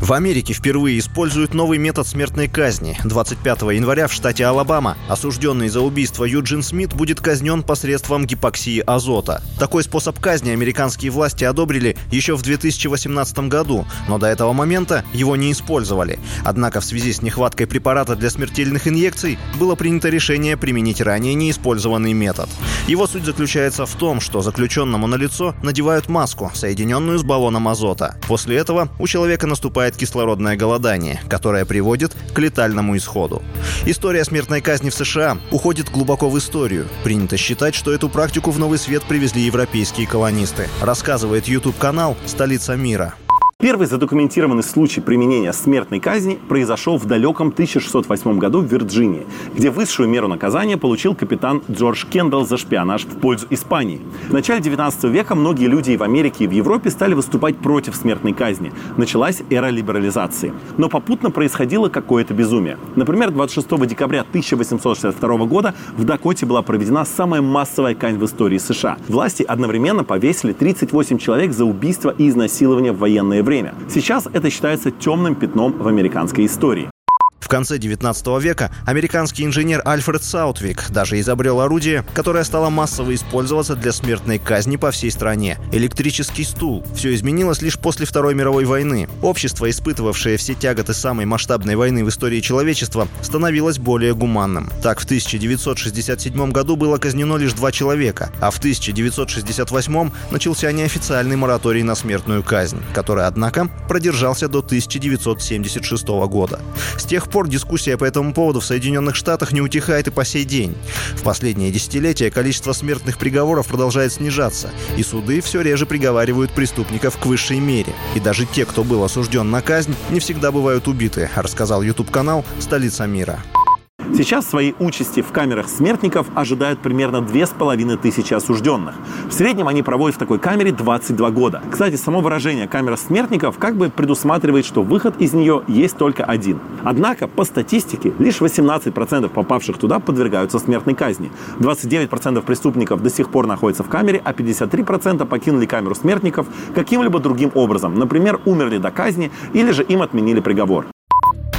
В Америке впервые используют новый метод смертной казни. 25 января в штате Алабама осужденный за убийство Юджин Смит будет казнен посредством гипоксии азота. Такой способ казни американские власти одобрили еще в 2018 году, но до этого момента его не использовали. Однако в связи с нехваткой препарата для смертельных инъекций было принято решение применить ранее неиспользованный метод. Его суть заключается в том, что заключенному на лицо надевают маску, соединенную с баллоном азота. После этого у человека наступает кислородное голодание, которое приводит к летальному исходу. История смертной казни в США уходит глубоко в историю. Принято считать, что эту практику в новый свет привезли европейские колонисты. Рассказывает YouTube-канал «Столица мира». Первый задокументированный случай применения смертной казни произошел в далеком 1608 году в Вирджинии, где высшую меру наказания получил капитан Джордж Кендалл за шпионаж в пользу Испании. В начале 19 века многие люди и в Америке, и в Европе стали выступать против смертной казни. Началась эра либерализации. Но попутно происходило какое-то безумие. Например, 26 декабря 1862 года в Дакоте была проведена самая массовая казнь в истории США. Власти одновременно повесили 38 человек за убийство и изнасилование в военное время время. Сейчас это считается темным пятном в американской истории. В конце 19 века американский инженер Альфред Саутвик даже изобрел орудие, которое стало массово использоваться для смертной казни по всей стране – электрический стул. Все изменилось лишь после Второй мировой войны. Общество, испытывавшее все тяготы самой масштабной войны в истории человечества, становилось более гуманным. Так, в 1967 году было казнено лишь два человека, а в 1968 начался неофициальный мораторий на смертную казнь, который, однако, продержался до 1976 года. С тех пор дискуссия по этому поводу в Соединенных Штатах не утихает и по сей день. В последние десятилетия количество смертных приговоров продолжает снижаться, и суды все реже приговаривают преступников к высшей мере. И даже те, кто был осужден на казнь, не всегда бывают убиты, рассказал YouTube-канал «Столица мира». Сейчас своей участи в камерах смертников ожидают примерно две с половиной тысячи осужденных. В среднем они проводят в такой камере 22 года. Кстати, само выражение «камера смертников» как бы предусматривает, что выход из нее есть только один. Однако, по статистике, лишь 18% попавших туда подвергаются смертной казни. 29% преступников до сих пор находятся в камере, а 53% покинули камеру смертников каким-либо другим образом. Например, умерли до казни или же им отменили приговор.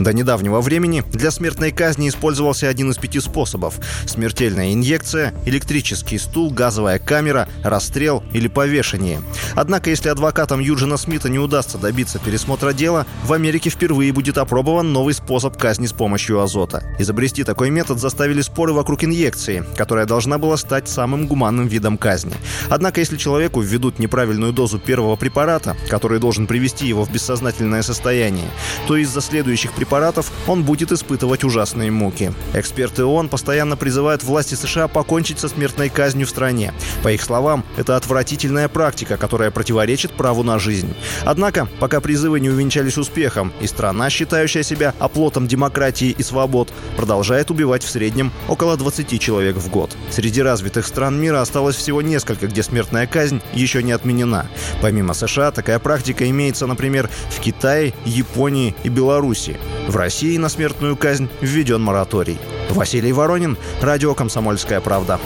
До недавнего времени для смертной казни использовался один из пяти способов – смертельная инъекция, электрический стул, газовая камера, расстрел или повешение. Однако, если адвокатам Юджина Смита не удастся добиться пересмотра дела, в Америке впервые будет опробован новый способ казни с помощью азота. Изобрести такой метод заставили споры вокруг инъекции, которая должна была стать самым гуманным видом казни. Однако, если человеку введут неправильную дозу первого препарата, который должен привести его в бессознательное состояние, то из-за следующих препаратов препаратов, он будет испытывать ужасные муки. Эксперты ООН постоянно призывают власти США покончить со смертной казнью в стране. По их словам, это отвратительная практика, которая противоречит праву на жизнь. Однако, пока призывы не увенчались успехом, и страна, считающая себя оплотом демократии и свобод, продолжает убивать в среднем около 20 человек в год. Среди развитых стран мира осталось всего несколько, где смертная казнь еще не отменена. Помимо США, такая практика имеется, например, в Китае, Японии и Беларуси. В России на смертную казнь введен мораторий. Василий Воронин, Радио «Комсомольская правда».